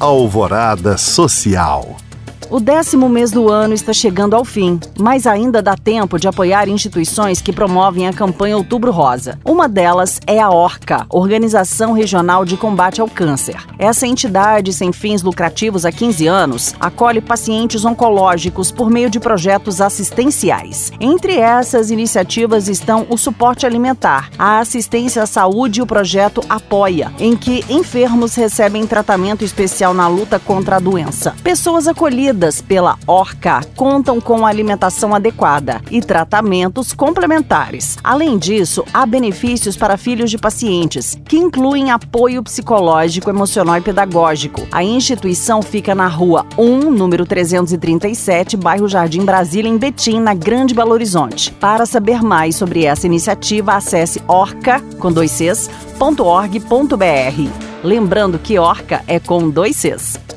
Alvorada Social. O décimo mês do ano está chegando ao fim, mas ainda dá tempo de apoiar instituições que promovem a campanha Outubro Rosa. Uma delas é a ORCA, Organização Regional de Combate ao Câncer. Essa entidade sem fins lucrativos há 15 anos acolhe pacientes oncológicos por meio de projetos assistenciais. Entre essas iniciativas estão o suporte alimentar, a assistência à saúde e o projeto Apoia, em que enfermos recebem tratamento especial na luta contra a doença. Pessoas acolhidas pela ORCA contam com alimentação adequada e tratamentos complementares. Além disso, há benefícios para filhos de pacientes, que incluem apoio psicológico, emocional e pedagógico. A instituição fica na rua 1, número 337, bairro Jardim Brasília, em Betim, na Grande Belo Horizonte. Para saber mais sobre essa iniciativa, acesse orca, com dois Cs, .org.br. Lembrando que Orca é com dois Cs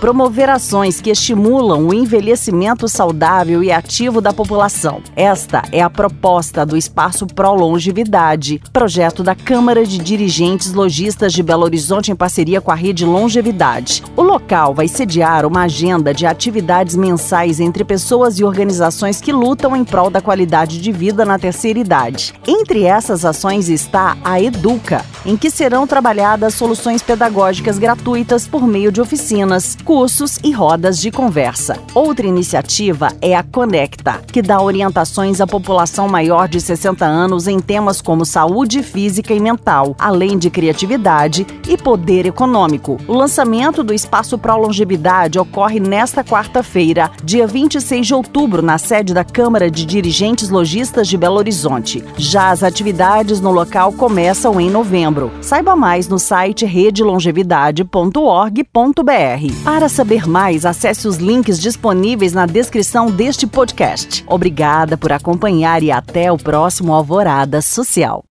promover ações que estimulam o envelhecimento saudável e ativo da população. Esta é a proposta do Espaço Pro Longevidade, projeto da Câmara de Dirigentes Logistas de Belo Horizonte em parceria com a Rede Longevidade. O local vai sediar uma agenda de atividades mensais entre pessoas e organizações que lutam em prol da qualidade de vida na terceira idade. Entre essas ações está a Educa, em que serão trabalhadas soluções pedagógicas gratuitas por meio de oficinas, cursos e rodas de conversa. Outra iniciativa é a Conecta, que dá orientações à população maior de 60 anos em temas como saúde física e mental, além de criatividade e poder econômico. O lançamento do Espaço Pro Longevidade ocorre nesta quarta-feira, dia 26 de outubro, na sede da Câmara de Dirigentes Logistas de Belo Horizonte. Já as atividades no local começam em novembro. Saiba mais no site redelongevidade.org.br. Para saber mais, acesse os links disponíveis na descrição deste podcast. Obrigada por acompanhar e até o próximo Alvorada Social.